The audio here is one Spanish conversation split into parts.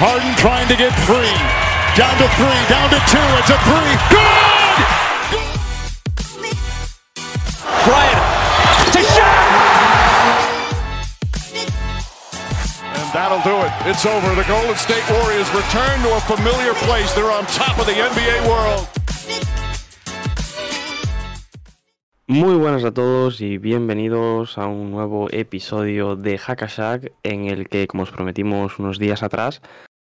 Harden trying to get free. Down to three, down to two. It's a three. Good! Bryant to shot. And that'll do it. It's over. The Golden State Warriors return to a familiar place. They're on top of the NBA world. Muy buenas a todos y bienvenidos a un nuevo episodio de Hackashack en el que, como os prometimos unos días atrás,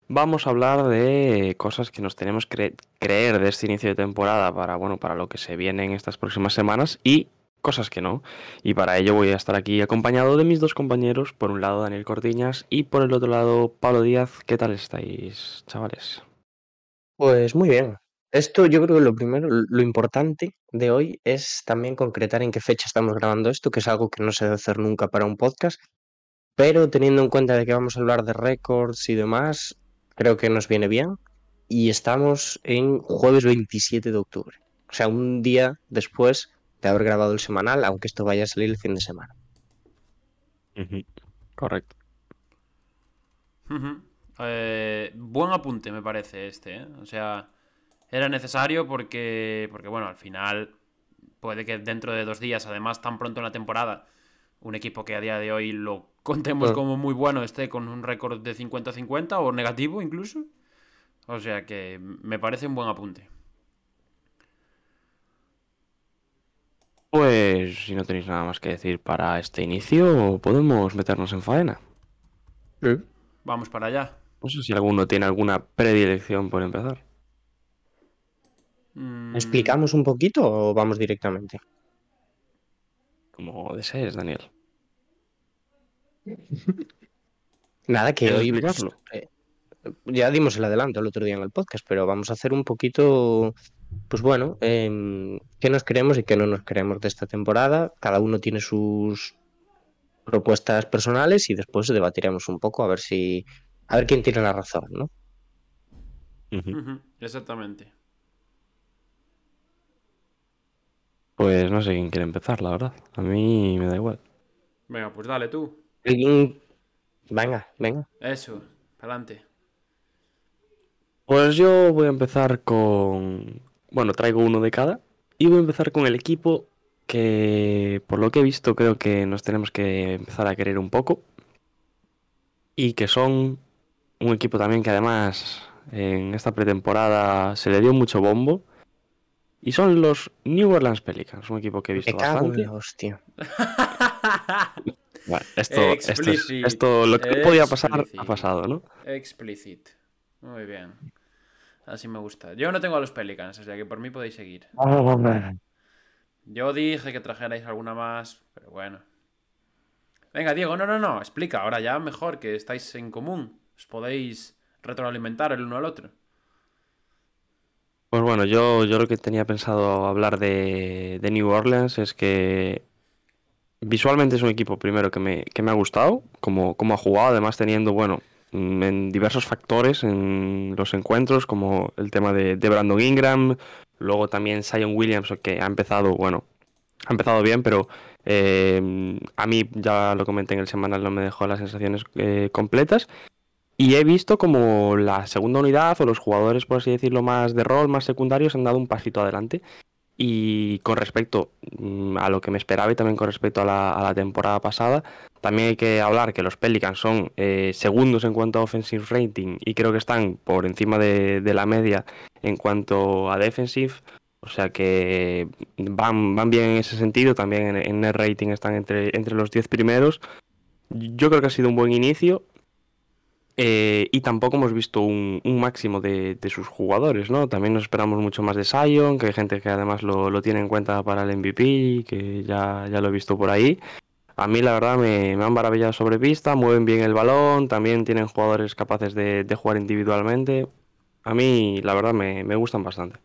vamos a hablar de cosas que nos tenemos que creer de este inicio de temporada para, bueno, para lo que se viene en estas próximas semanas y cosas que no. Y para ello voy a estar aquí acompañado de mis dos compañeros, por un lado Daniel Cortiñas y por el otro lado Pablo Díaz. ¿Qué tal estáis, chavales? Pues muy bien. Esto yo creo que lo primero, lo importante de hoy es también concretar en qué fecha estamos grabando esto, que es algo que no se debe hacer nunca para un podcast, pero teniendo en cuenta de que vamos a hablar de récords y demás, creo que nos viene bien. Y estamos en jueves 27 de octubre, o sea, un día después de haber grabado el semanal, aunque esto vaya a salir el fin de semana. Correcto. Eh, buen apunte me parece este, ¿eh? O sea, era necesario porque, porque, bueno, al final puede que dentro de dos días, además tan pronto en la temporada, un equipo que a día de hoy lo contemos como muy bueno esté con un récord de 50-50 o negativo incluso. O sea que me parece un buen apunte. Pues si no tenéis nada más que decir para este inicio, podemos meternos en faena. Vamos para allá. No sé si alguno tiene alguna predilección por empezar. Mm, ¿Explicamos un poquito o vamos directamente? Como desees, Daniel. Nada, que ¿Quieres hoy explicarlo? eh, ya dimos el adelanto el otro día en el podcast, pero vamos a hacer un poquito, pues bueno, em, qué nos queremos y qué no nos queremos de esta temporada. Cada uno tiene sus propuestas personales y después debatiremos un poco a ver si, a ver quién tiene la razón, ¿no? Exactamente. Pues no sé quién quiere empezar, la verdad. A mí me da igual. Venga, pues dale tú. Alguien- Venga, venga. Eso, adelante. Pues yo voy a empezar con... Bueno, traigo uno de cada. Y voy a empezar con el equipo que, por lo que he visto, creo que nos tenemos que empezar a querer un poco. Y que son un equipo también que además en esta pretemporada se le dio mucho bombo. Y son los New Orleans Pelicans, un equipo que he visto Me cago en bastante. la hostia. Bueno, esto, esto, es- esto, lo que podía pasar, ha pasado, ¿no? Explicit. Muy bien. Así me gusta. Yo no tengo a los Pelicans, o sea que por mí podéis seguir. Yo dije que trajerais alguna más, pero bueno. Venga, Diego, no, no, no. Explica, ahora ya mejor que estáis en común. Os podéis retroalimentar el uno al otro. Pues bueno, yo, yo lo que tenía pensado hablar de, de New Orleans es que visualmente es un equipo primero que me, que me ha gustado, como, como ha jugado, además teniendo, bueno, mm, en diversos factores en los encuentros, como el tema de, Brandon Ingram, luego también Zion Williams, que ha empezado, bueno, ha empezado bien, pero eh, a mí, ya lo comenté en el semanal, no me dejó las sensaciones eh, completas. Y he visto como la segunda unidad o los jugadores, por así decirlo, más de rol, más secundarios, han dado un pasito adelante. Y con respecto mm, a lo que me esperaba y también con respecto a la, temporada pasada, también hay que hablar que los Pelicans son eh, segundos en cuanto a offensive rating y creo que están por encima de, la media en cuanto a defensive. O sea que van, van bien en ese sentido, también en, en net rating están entre, entre los 10 primeros. Yo creo que ha sido un buen inicio. Eh, y tampoco hemos visto un, máximo de, de sus jugadores, ¿no? También nos esperamos mucho más de Sion, que hay gente que además lo, lo tiene en cuenta para el MVP, que ya, ya lo he visto por ahí. A mí la verdad me, me han maravillado sobre pista, mueven bien el balón, también tienen jugadores capaces de, de jugar individualmente. A mí la verdad me, me gustan bastante.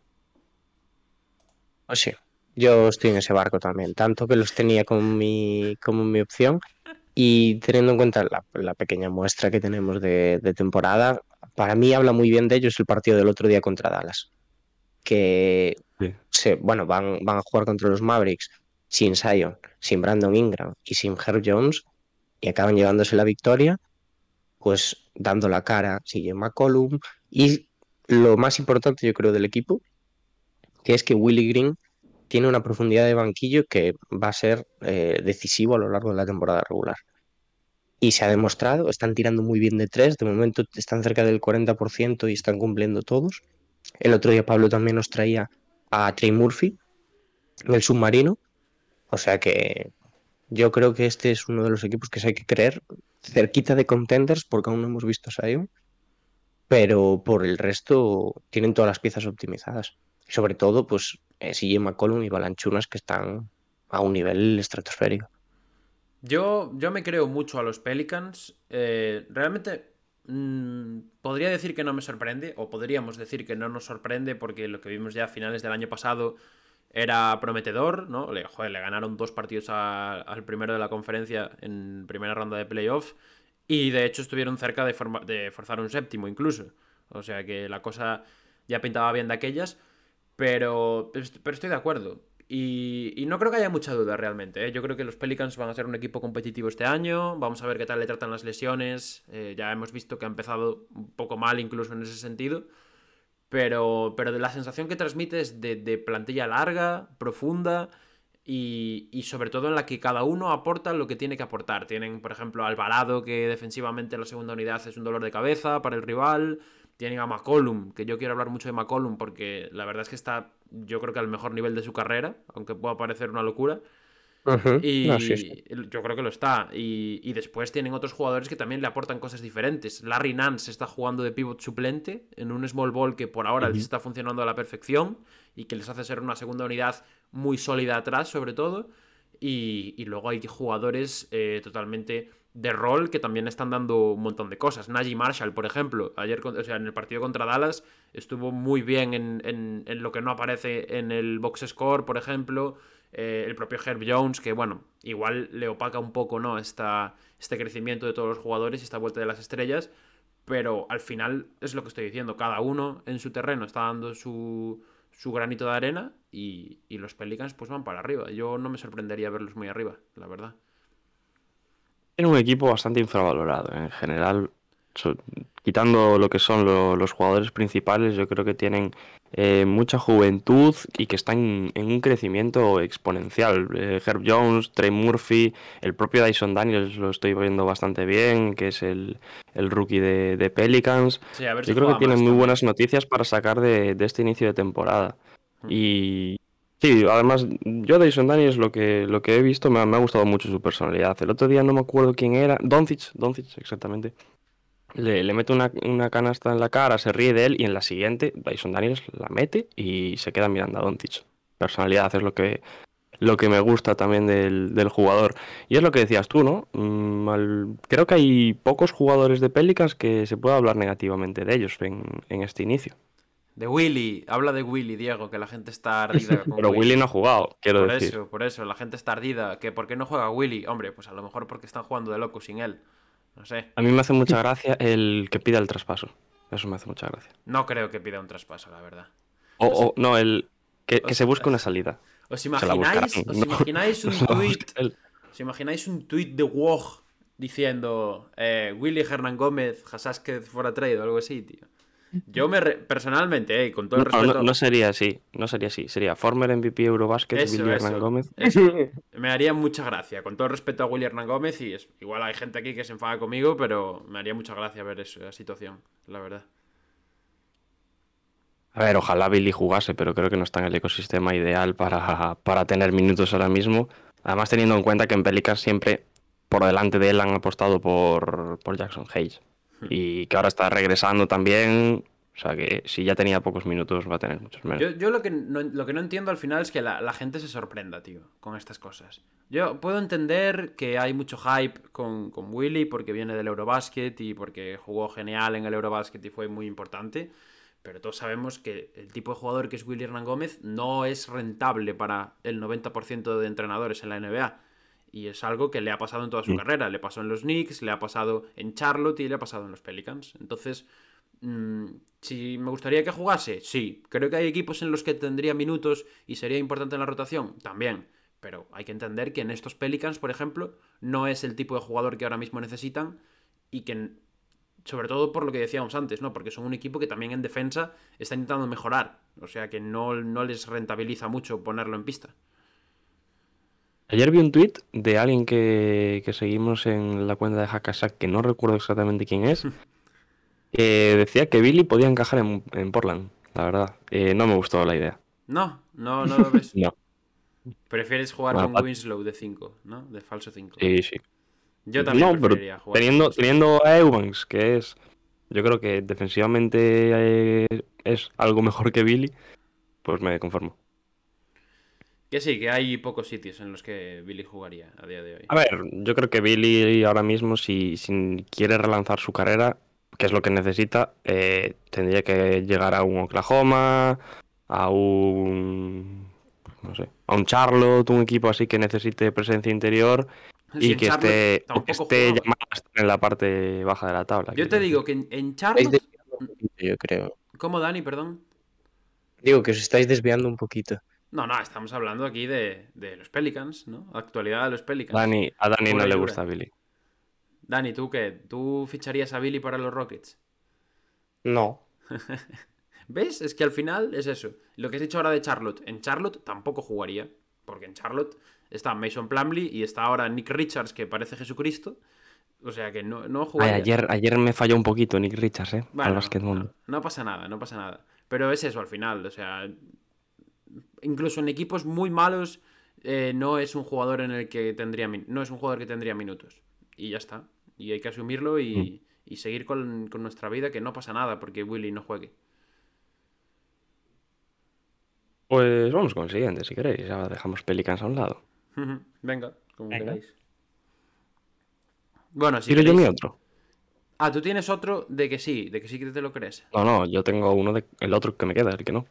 Pues sí, yo estoy en ese barco también, tanto que los tenía como mi, como mi opción y teniendo en cuenta la, la pequeña muestra que tenemos de, de temporada, para mí habla muy bien de ellos el partido del otro día contra Dallas, que Sí. se, bueno, van, van a jugar contra los Mavericks sin Zion, sin Brandon Ingram y sin Herb Jones y acaban llevándose la victoria, pues dando la cara sigue McCollum y lo más importante yo creo del equipo, que es que Willy Green tiene una profundidad de banquillo que va a ser eh, decisivo a lo largo de la temporada regular. Y se ha demostrado, están tirando muy bien de tres, de momento están cerca del 40% y están cumpliendo todos. El otro día Pablo también nos traía a Trey Murphy, el submarino. O sea que yo creo que este es uno de los equipos que se hay que creer cerquita de contenders porque aún no hemos visto a Sion. Pero por el resto tienen todas las piezas optimizadas. Sobre todo, pues CJ McCollum y Balanchunas que están a un nivel estratosférico. Yo, yo me creo mucho a los Pelicans. Eh, realmente mm, podría decir que no me sorprende, o podríamos decir que no nos sorprende, porque lo que vimos ya a finales del año pasado era prometedor, ¿no? Le, joder, le ganaron dos partidos al primero de la conferencia en primera ronda de playoff. Y de hecho estuvieron cerca de, forma- de forzar un séptimo incluso. O sea que la cosa ya pintaba bien de aquellas. Pero, pero estoy de acuerdo. Y, y no creo que haya mucha duda realmente. ¿eh? Yo creo que los Pelicans van a ser un equipo competitivo este año. Vamos a ver qué tal le tratan las lesiones. Eh, ya hemos visto que ha empezado un poco mal incluso en ese sentido. Pero, pero de la sensación que transmite es de, de plantilla larga, profunda y, y sobre todo en la que cada uno aporta lo que tiene que aportar. Tienen, por ejemplo, Alvarado, que defensivamente en la segunda unidad es un dolor de cabeza para el rival. Tienen a McCollum, que yo quiero hablar mucho de McCollum porque la verdad es que está, yo creo que al mejor nivel de su carrera, aunque pueda parecer una locura. Y No, sí, sí. yo creo que lo está. Y, y después tienen otros jugadores que también le aportan cosas diferentes. Larry Nance está jugando de pivot suplente en un small ball que por ahora les está funcionando a la perfección y que les hace ser una segunda unidad muy sólida atrás, sobre todo. Y, y luego hay jugadores eh, totalmente de rol que también están dando un montón de cosas. Najee Marshall, por ejemplo, ayer, en el partido contra Dallas, estuvo muy bien en, en- en lo que no aparece en el box score, por ejemplo. Eh, el propio Herb Jones, que bueno, igual le opaca un poco, ¿no? Esta, este crecimiento de todos los jugadores y esta vuelta de las estrellas. Pero al final es lo que estoy diciendo. Cada uno en su terreno está dando su, su granito de arena y, y los Pelicans pues van para arriba. Yo no me sorprendería verlos muy arriba, la verdad. Tiene un equipo bastante infravalorado en general. so- quitando lo que son lo- los jugadores principales, yo creo que tienen eh, mucha juventud y que están en un crecimiento exponencial. Eh, Herb Jones, Trey Murphy, el propio Dyson Daniels lo estoy viendo bastante bien, que es el, el rookie de, de Pelicans. Sí, a ver si Yo creo que tienen muy buenas noticias para sacar de, de este inicio de temporada. Y sí, además, yo de Dyson Daniels lo que, lo que he visto me ha, gustado mucho su personalidad. El otro día no me acuerdo quién era, Doncic, Doncic, exactamente. Le, mete una, una canasta en la cara, se ríe de él y en la siguiente Dyson Daniels la mete y se queda mirando a Doncic. Personalidad es lo que, lo que me gusta también del, del jugador. Y es lo que decías tú, ¿no? Mm, creo que hay pocos jugadores de Pelicans que se pueda hablar negativamente de ellos en este inicio. De Willy, habla de Willy, Diego, que la gente está ardida con Pero Willy no ha jugado, quiero Por decir. eso, por eso, la gente está ardida. Que ¿Por qué no juega Willy? Hombre, pues a lo mejor porque están jugando de loco sin él. No sé. A mí me hace mucha gracia el que pida el traspaso. Eso me hace mucha gracia. No creo que pida un traspaso, la verdad. O, o- no, el que, que se busque una salida. ¿Os imagináis, os imagináis un él. ¿Os imagináis un tweet de Woj diciendo eh, Willy Hernán Gómez, Hasasquez fuera trade o algo así, tío? Yo me re- personalmente, eh, con todo el No, respeto, no, no sería así, no sería así. Sería former MVP Eurobasket, Eso, eso. Hernán Gómez. Eso. Me haría mucha gracia, con todo el respeto a Willy Hernán Gómez, y es, igual hay gente aquí que se enfada conmigo, pero me haría mucha gracia ver eso, esa situación, la verdad. A ver, ojalá Billy jugase, pero creo que no está en el ecosistema ideal para, para tener minutos ahora mismo. Además, teniendo en cuenta que en Pelicans siempre por delante de él han apostado por, por Jackson Hayes. Y que ahora está regresando también. O sea que si ya tenía pocos minutos, va a tener muchos menos. Yo, yo lo, que no, lo que no entiendo al final es que la, la gente se sorprenda, tío, con estas cosas. Yo puedo entender que hay mucho hype con, con Willy porque viene del Eurobasket y porque jugó genial en el Eurobasket y fue muy importante. Pero todos sabemos que el tipo de jugador que es Willy Hernán Gómez no es rentable para el 90% de entrenadores en la NBA. Y es algo que le ha pasado en toda su Mm. carrera. Le pasó en los Knicks, le ha pasado en Charlotte y le ha pasado en los Pelicans. Entonces, mm, si me gustaría que jugase, sí. Creo que hay equipos en los que tendría minutos y sería importante en la rotación, también. Pero hay que entender que en estos Pelicans, por ejemplo, no es el tipo de jugador que ahora mismo necesitan y que sobre todo por lo que decíamos antes, ¿no? Porque son un equipo que también en defensa está intentando mejorar. O sea que no, no les rentabiliza mucho ponerlo en pista. Ayer vi un tweet de alguien que, que seguimos en la cuenta de Hackasack, que no recuerdo exactamente quién es, que decía que Billy podía encajar en, en Portland, la verdad. Eh, no me gustó la idea. No, no, no lo ves. No. Prefieres jugar Bueno, con Winslow de 5, ¿no? De falso 5. Sí, sí. Yo también no, preferiría jugar. teniendo, teniendo a Eubanks, que es, yo creo que defensivamente eh, es algo mejor que Billy, pues me conformo. Que sí, que hay pocos sitios en los que Billy jugaría a día de hoy. A ver, yo creo que Billy ahora mismo, si, si quiere relanzar su carrera, que es lo que necesita, eh, tendría que llegar a un Oklahoma, a un, no sé, a un Charlotte, un equipo así que necesite presencia interior y que esté, que esté jugaba. llamado a estar en la parte baja de la tabla. Yo te decir. digo que en, en Charlotte. yo creo. ¿Cómo, Dani? Perdón. Digo que os estáis desviando un poquito. No, no, estamos hablando aquí de, de los Pelicans, ¿no? Actualidad de los Pelicans. Dani, a Dani Pura no le gusta Billy. Dani, ¿tú qué? ¿Tú ficharías a Billy para los Rockets? No. ¿Ves? Es que al final es eso. Lo que has dicho ahora de Charlotte. En Charlotte tampoco jugaría. Porque en Charlotte está Mason Plumlee y está ahora Nick Richards, que parece Jesucristo. O sea que no, no Ay, jugaría. ayer, ayer me falló un poquito Nick Richards, ¿eh? Bueno, al no, no pasa nada, no pasa nada. Pero es eso al final, o sea, incluso en equipos muy malos eh, no es un jugador en el que tendría no es un jugador que tendría minutos y ya está. Y hay que asumirlo y, y seguir con, con nuestra vida que no pasa nada porque Willy no juegue. Pues vamos con el siguiente, si queréis. Ya dejamos Pelicans a un lado. Venga, como Venga. queráis. Bueno, si ¿Tiro yo mi queréis- otro? Ah, tú tienes otro de que sí, de que sí que te lo crees. No, no, yo tengo uno de el otro que me queda, el que no.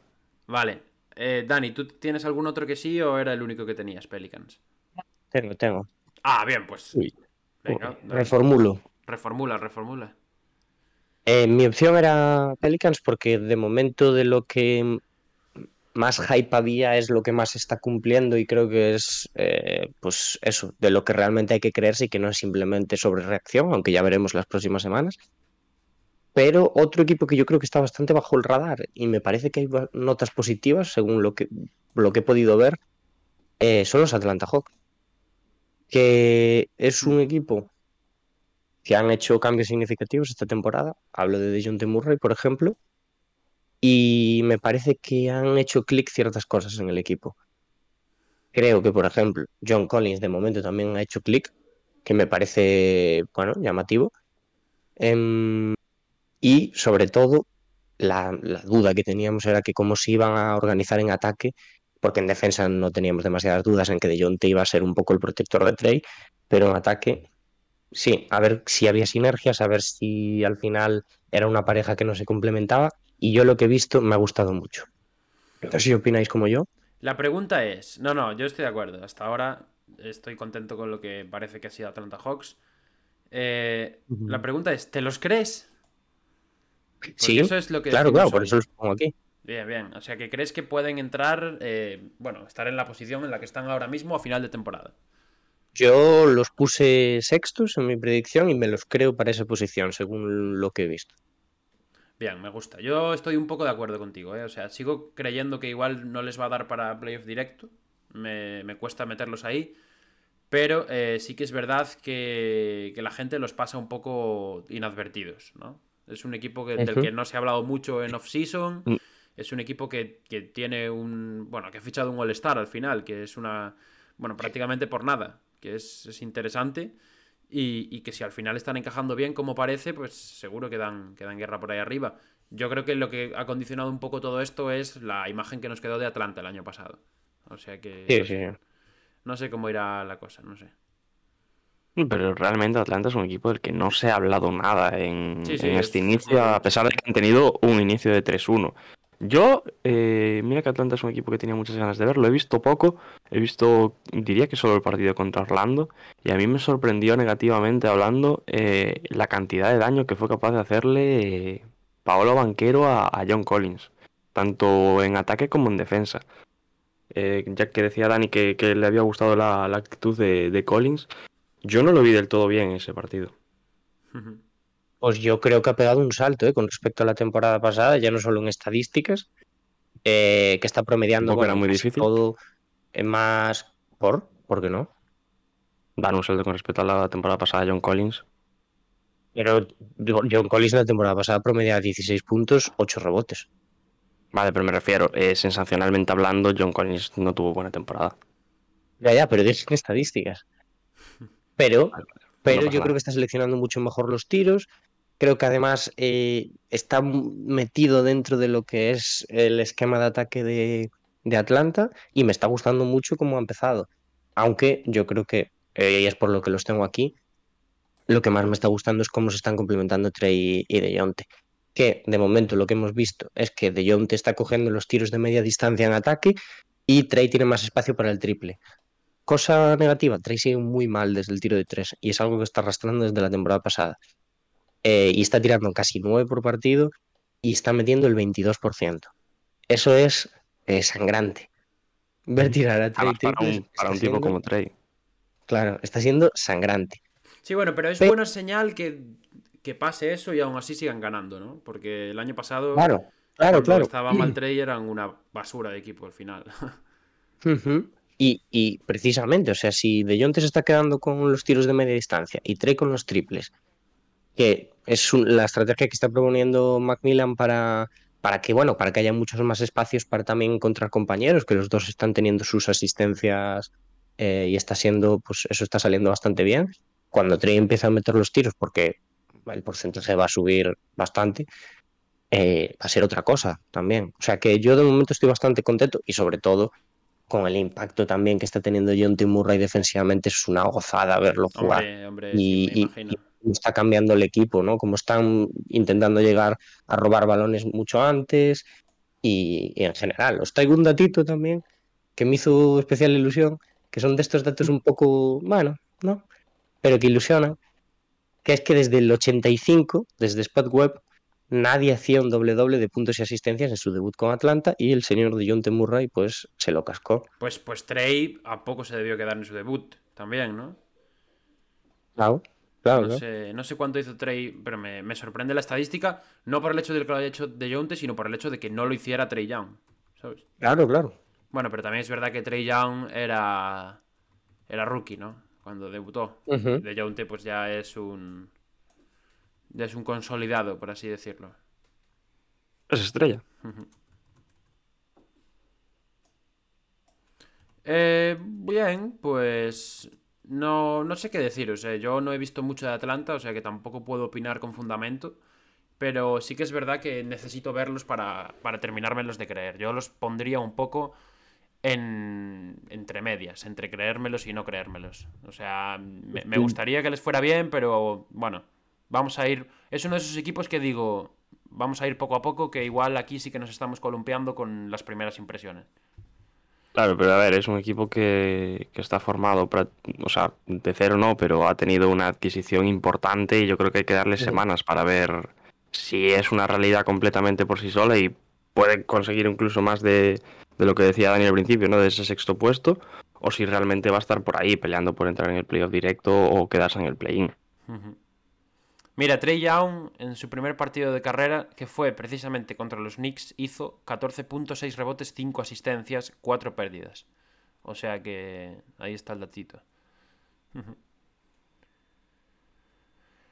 Vale. Eh, Dani, ¿tú tienes algún otro que sí o era el único que tenías, Pelicans? Tengo, tengo. Ah, bien, pues. Uy. Venga. Reformulo. reformula, reformula. Eh, mi opción era Pelicans porque de momento de lo que más hype había es lo que más está cumpliendo y creo que es eh, pues eso, de lo que realmente hay que creerse y que no es simplemente sobre reacción, aunque ya veremos las próximas semanas. Pero otro equipo que yo creo que está bastante bajo el radar y me parece que hay notas positivas según lo que, lo que he podido ver, eh, son los Atlanta Hawks, que es un equipo que han hecho cambios significativos esta temporada. Hablo de DeJounte Murray, por ejemplo, y me parece que han hecho clic ciertas cosas en el equipo. Creo que, por ejemplo, John Collins de momento también ha hecho clic, que me parece, bueno, llamativo. Em, y sobre todo, la, la duda que teníamos era que cómo se iban a organizar en ataque, porque en defensa no teníamos demasiadas dudas en que DeJounte iba a ser un poco el protector de Trey, pero en ataque Sí, a ver si había sinergias, a ver si al final era una pareja que no se complementaba. Y yo lo que he visto me ha gustado mucho. No si opináis como yo. La pregunta es. No, no, yo estoy de acuerdo. Hasta ahora estoy contento con lo que parece que ha sido Atlanta Hawks. Eh. La pregunta es: ¿te los crees? Porque Sí, eso es lo que claro, claro, por eso los pongo aquí. Bien, bien. O sea, que crees que pueden entrar, eh, bueno, estar en la posición en la que están ahora mismo a final de temporada. Yo los puse sextos en mi predicción y me los creo para esa posición, según lo que he visto. Bien, me gusta. Yo estoy un poco de acuerdo contigo, ¿eh? O sea, sigo creyendo que igual no les va a dar para playoff directo. Me, me cuesta meterlos ahí. Pero eh, sí que es verdad que, que la gente los pasa un poco inadvertidos, ¿no? Es un equipo que- del que no se ha hablado mucho en off-season. Mm. Es un equipo que, que tiene un. Bueno, que ha fichado un All-Star al final, que es una. Bueno, prácticamente por nada, que es, es interesante. Y, y que si al final están encajando bien, como parece, pues seguro que dan, que dan guerra por ahí arriba. Yo creo que lo que ha condicionado un poco todo esto es la imagen que nos quedó de Atlanta el año pasado. O sea que. Sí, no, sí, sé, sí. no sé cómo irá la cosa, no sé. Pero realmente Atlanta es un equipo del que no se ha hablado nada en, Sí, sí, en es- este es inicio, a pesar de que han tenido un inicio de 3-1. Yo, eh, mira que Atlanta es un equipo que tenía muchas ganas de ver, lo he visto poco, he visto, diría que solo el partido contra Orlando, y a mí me sorprendió negativamente hablando eh, la cantidad de daño que fue capaz de hacerle eh, Paolo Banquero a, a John Collins, tanto en ataque como en defensa. Eh, ya que decía Dani que, que le había gustado la, la actitud de, de Collins, yo no lo vi del todo bien en ese partido. Pues yo creo que ha pegado un salto ¿eh? con respecto a la temporada pasada, ya no solo en estadísticas, eh, que está promediando Tampoco era bueno, muy difícil. todo eh, más por, ¿por qué no? Dan un salto con respecto a la temporada pasada John Collins. Pero John Collins la temporada pasada promediaba 16 puntos, 8 rebotes. Vale, pero me refiero, eh, sensacionalmente hablando, John Collins no tuvo buena temporada. Ya, ya, pero dije en estadísticas. Pero, Vale, pero yo creo que está seleccionando mucho mejor los tiros. Creo que además eh, está metido dentro de lo que es el esquema de ataque de, de Atlanta y me está gustando mucho cómo ha empezado. Aunque yo creo que, eh, y es por lo que los tengo aquí, lo que más me está gustando es cómo se están complementando Trey y DeJounte. Que de momento lo que hemos visto es que DeJounte está cogiendo los tiros de media distancia en ataque y Trey tiene más espacio para el triple. Cosa negativa, Trey sigue muy mal desde el tiro de tres y es algo que está arrastrando desde la temporada pasada. Eh, y está tirando casi 9 por partido y está metiendo el 22%. Eso es eh, sangrante. Ver tirar a Trey para triples un, para un tipo siendo- como Trey. Claro, está siendo sangrante. Sí, bueno, pero es Pe- buena señal que, que pase eso y aún así sigan ganando, ¿no? Porque el año pasado, Claro, claro, cuando claro. estaba mal Trey, eran una basura de equipo al final. Ujú. Y, precisamente, o sea, si De Jong se está quedando con los tiros de media distancia y Trey con los triples, que es la estrategia que está proponiendo Macmillan para, para que, bueno, para que haya muchos más espacios para también encontrar compañeros, que los dos están teniendo sus asistencias eh, y está siendo, pues eso está saliendo bastante bien. Cuando Trey empieza a meter los tiros, porque el porcentaje va a subir bastante, eh, va a ser otra cosa también. O sea que yo de momento estoy bastante contento y sobre todo con el impacto también que está teniendo John T. Murray defensivamente, es una gozada verlo jugar. hombre, hombre, Y- sí, me y- imagino. cómo está cambiando el equipo, ¿no? Como están intentando llegar a robar balones mucho antes y, y en general. Os traigo un datito también que me hizo especial ilusión, que son de estos datos un poco, bueno, ¿no? Pero que ilusionan, que es que desde el 85, desde Spot Web, nadie hacía un doble doble de puntos y asistencias en su debut con Atlanta y el señor de John T. Murray pues se lo cascó. Pues, pues Trey a poco se debió quedar en su debut también, ¿no? Claro, claro, No claro. sé, no sé cuánto hizo Trey, pero me, me sorprende la estadística, no por el hecho de que lo haya hecho de Jonte, sino por el hecho de que no lo hiciera Trey Young, ¿sabes? Claro, claro. Bueno, pero también es verdad que Trey Young era, era rookie, ¿no? Cuando debutó. De Jonte pues ya es un... Ya es un consolidado, por así decirlo. Es estrella. Eh, bien, pues no, no sé qué decir. O sea, yo no he visto mucho de Atlanta, o sea que tampoco puedo opinar con fundamento. Pero sí que es verdad que necesito verlos para, para terminármelos de creer. Yo los pondría un poco en, entre medias, entre creérmelos y no creérmelos. O sea, me, me gustaría que les fuera bien, pero bueno, vamos a ir. Es uno de esos equipos que digo, vamos a ir poco a poco, que igual aquí sí que nos estamos columpiando con las primeras impresiones. Claro, pero a ver, es un equipo que, que está formado, pra- o sea, de cero no, pero ha tenido una adquisición importante y yo creo que hay que darle Sí. semanas para ver si es una realidad completamente por sí sola y puede conseguir incluso más de, de lo que decía Dani al principio, ¿no? De ese sexto puesto, o si realmente va a estar por ahí peleando por entrar en el playoff directo o quedarse en el play-in. Mira, Trey Young en su primer partido de carrera, que fue precisamente contra los Knicks, hizo 14.6 rebotes, 5 asistencias, 4 pérdidas. O sea que ahí está el datito.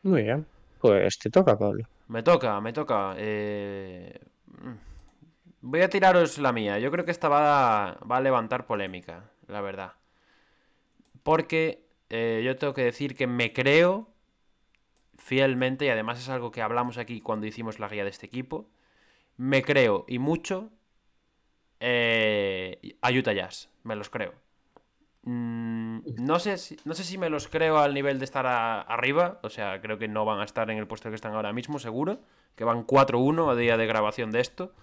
Muy bien. Pues te toca, Pablo. Me toca, me toca. eh, Voy a tiraros la mía. Yo creo que esta va a, va a levantar polémica, la verdad. Porque eh, yo tengo que decir que me creo fielmente, y además es algo que hablamos aquí cuando hicimos la guía de este equipo, me creo y mucho eh, a Utah Jazz. Me los creo. Mm, no, sé si, no sé si me los creo al nivel de estar arriba, o sea, creo que no van a estar en el puesto que están ahora mismo, seguro, que van 4-1 a día de grabación de esto.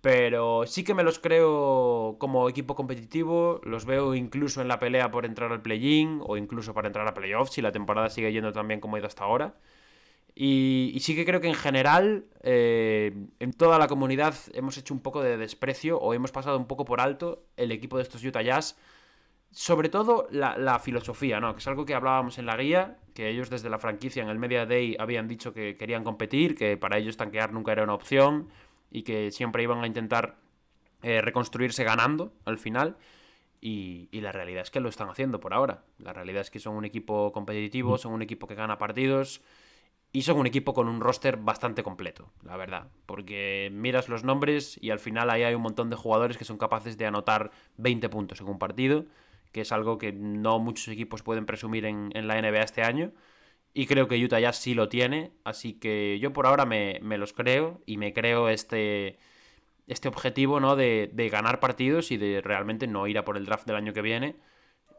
Pero sí que me los creo como equipo competitivo, los veo incluso en la pelea por entrar al play-in o incluso para entrar a playoffs si la temporada sigue yendo tan bien como ha ido hasta ahora. Y, y sí que creo que en general, eh, en toda la comunidad hemos hecho un poco de desprecio o hemos pasado un poco por alto el equipo de estos Utah Jazz sobre todo la, la, filosofía, ¿no? Que es algo que hablábamos en la guía, que ellos desde la franquicia en el Media Day habían dicho que querían competir, que para ellos tanquear nunca era una opción y que siempre iban a intentar eh, reconstruirse ganando al final. Y, y, la realidad es que lo están haciendo por ahora. La realidad es que son un equipo competitivo, son un equipo que gana partidos y son un equipo con un roster bastante completo, la verdad. Porque miras los nombres y al final ahí hay un montón de jugadores que son capaces de anotar 20 puntos en un partido, que es algo que no muchos equipos pueden presumir en, la NBA este año. Y creo que Utah ya sí lo tiene, así que yo por ahora me, los creo y me creo este, este objetivo ¿no? de, de ganar partidos y de realmente no ir a por el draft del año que viene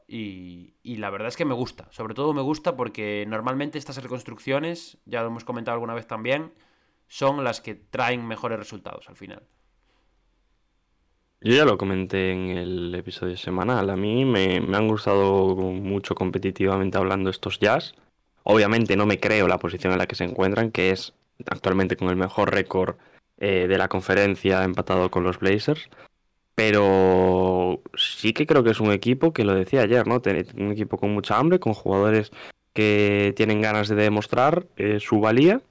y, la verdad es que me gusta. Sobre todo me gusta porque normalmente estas reconstrucciones, ya lo hemos comentado alguna vez también, son las que traen mejores resultados al final. Yo ya lo comenté en el episodio semanal. A mí me, han gustado mucho competitivamente hablando estos jazz. Obviamente no me creo la posición en la que se encuentran, que es actualmente con el mejor récord eh, de la conferencia empatado con los Blazers. Pero sí que creo que es un equipo que lo decía ayer, ¿no? Un equipo con mucha hambre, con jugadores que tienen ganas de demostrar eh, su valía.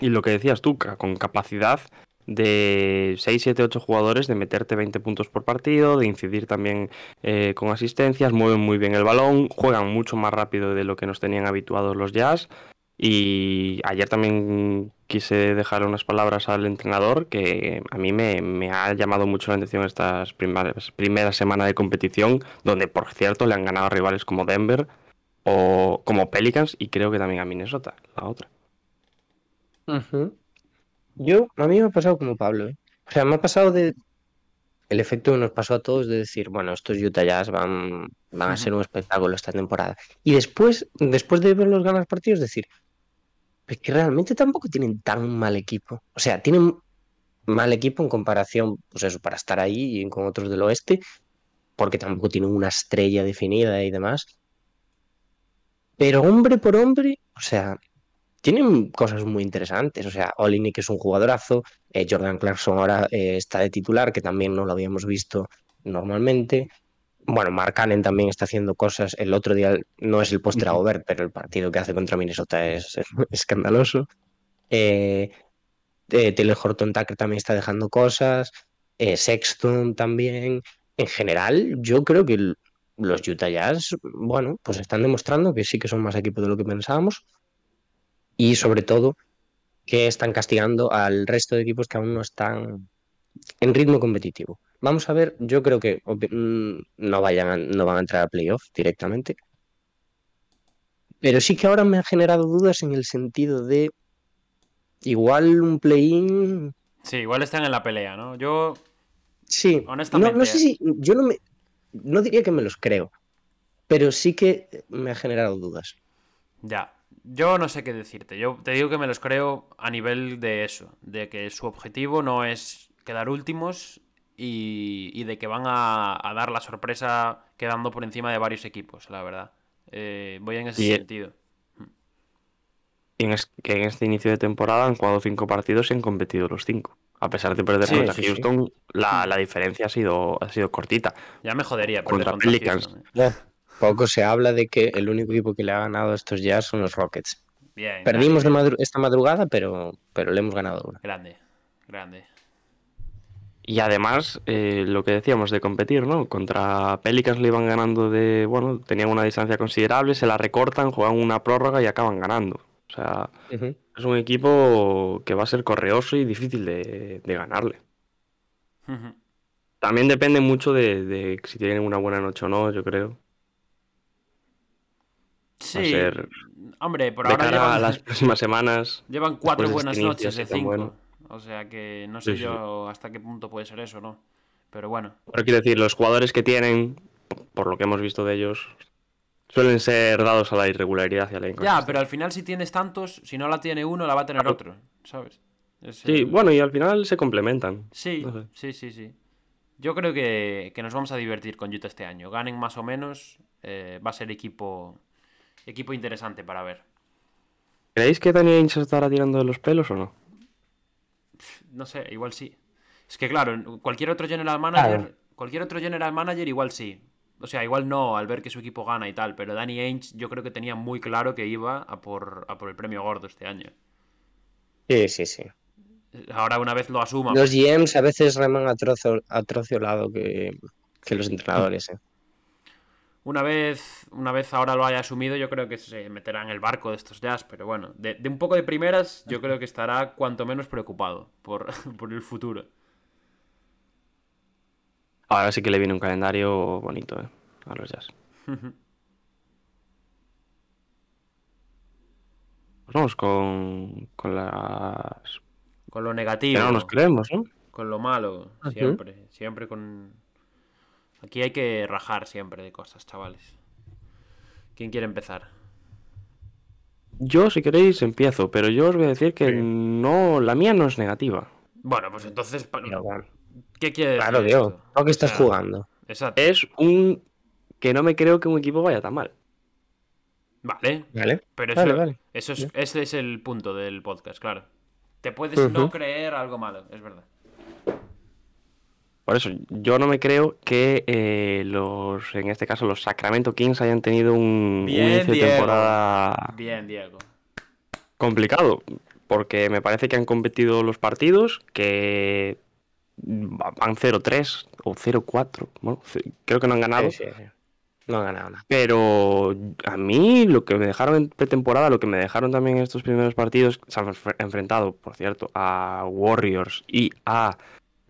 Y lo que decías tú, con capacidad de 6, 7, 8 jugadores de meterte 20 puntos por partido, de incidir también eh, con asistencias, mueven muy bien el balón, juegan mucho más rápido de lo que nos tenían habituados los Jazz. Y ayer también quise dejar unas palabras al entrenador que a mí me, ha llamado mucho la atención estas primeras, semanas de competición, donde por cierto le han ganado a rivales como Denver o como Pelicans y creo que también a Minnesota, la otra. Yo, a mí me ha pasado como Pablo, ¿eh? O sea, me ha pasado de el efecto que nos pasó a todos de decir, bueno, estos Utah Jazz van, van a ser un espectáculo esta temporada. Y después, después de ver los ganas partidos, decir, es que realmente tampoco tienen tan mal equipo. O sea, tienen mal equipo en comparación, pues eso, para estar ahí y con otros del oeste, porque tampoco tienen una estrella definida y demás. Pero hombre por hombre, o sea, tienen cosas muy interesantes. O sea, que es un jugadorazo, eh, Jordan Clarkson ahora eh, está de titular, que también no lo habíamos visto normalmente. Bueno, Mark Cannon también está haciendo cosas. El otro día no es el postre a ver, pero el partido que hace contra Minnesota es, escandaloso. Eh, eh, Taylor Horton Tucker también está dejando cosas. Sexton también. En general, yo creo que los Utah Jazz, bueno, pues están demostrando que sí que son más equipo de lo que pensábamos. Y sobre todo, que están castigando al resto de equipos que aún no están en ritmo competitivo. Vamos a ver, yo creo que mm, no, vayan no van a entrar a playoff directamente. Pero sí que ahora me ha generado dudas en el sentido de igual un play-in. Sí, igual están en la pelea, ¿no? Yo. Sí, honestamente. No, sé si. Yo no me. No diría que me los creo. Pero sí que me ha generado dudas. Ya. Yo no sé qué decirte. Yo te digo que me los creo a nivel de eso. De que su objetivo no es quedar últimos y, de que van a, dar la sorpresa quedando por encima de varios equipos, la verdad. Eh, voy en ese sentido. En que en este inicio de temporada han jugado cinco partidos y han competido los cinco. A pesar de perder contra Houston, La, diferencia ha sido, ha sido cortita. Ya me jodería contra, Pelicans. ¿eh? Poco se habla de que el único equipo que le ha ganado a estos ya son los Rockets. Perdimos esta madrugada, pero, pero le hemos ganado una. Grande, grande. Y además, eh, lo que decíamos de competir, ¿no? Contra Pelicans le iban ganando de, bueno, tenían una distancia considerable, se la recortan, juegan una prórroga y acaban ganando. O sea, es un equipo que va a ser correoso y difícil de, ganarle. También depende mucho de, si tienen una buena noche o no, yo creo. Sí, hombre, por ahora llevan... las próximas semanas. Llevan cuatro buenas noches de cinco. O sea que no sé yo hasta qué punto puede ser eso, ¿no? Pero bueno. Pero quiero decir, los jugadores que tienen, por lo que hemos visto de ellos, suelen ser dados a la irregularidad y a la Ya, pero al final si tienes tantos, si no la tiene uno, la va a tener otro, ¿sabes? sí, bueno, y al final se complementan. Sí, sí, sí, sí. Yo creo que, nos vamos a divertir con Utah este año. Ganen más o menos, eh, va a ser equipo, equipo interesante para ver. ¿Creéis que Daniel Ainge estará tirando de los pelos o no? no sé, igual sí. Es que claro, cualquier otro general manager, cualquier otro general manager igual sí. O sea, igual no al ver que su equipo gana y tal, pero Danny Ainge yo creo que tenía muy claro que iba a por, a por el premio gordo este año. Sí, sí, sí. Ahora una vez lo asuma. Los GMs a veces reman a trozo, a trozo lado que, que los entrenadores. ¿eh? Una vez, una vez ahora lo haya asumido, yo creo que se meterá en el barco de estos jazz, pero bueno, de, de un poco de primeras, yo creo que estará cuanto menos preocupado por, por el futuro. Ahora sí que le viene un calendario bonito, ¿eh? A los Jazz. Pues vamos con, con las... Con lo Que negativo, no nos creemos, ¿no? con lo malo, siempre, siempre con... Aquí hay que rajar siempre de cosas, chavales. ¿Quién quiere empezar? Yo, si queréis, empiezo, pero yo os voy a decir que Sí. no, la mía no es negativa. Bueno, pues entonces, bueno, ¿qué quiere decir claro, Diego. esto? ¿Para qué O estás sea, jugando? Exacto. Es un... que no me creo que un equipo vaya tan mal. Vale, ¿Vale? pero eso, Vale, vale. eso es, ese es el punto del podcast, claro. Te puedes no creer algo malo, es verdad. Por eso, yo no me creo que eh, los, en este caso, los Sacramento Kings hayan tenido un, un Bien, inicio de temporada Bien, Diego. complicado, porque me parece que han competido los partidos, que van 0-3 o 0-4, bueno, ce- creo que no han ganado, Sí, sí, sí. No han ganado nada. pero a mí lo que me dejaron en pretemporada, lo que me dejaron también en estos primeros partidos, se han enfre- enfrentado, por cierto, a Warriors y a,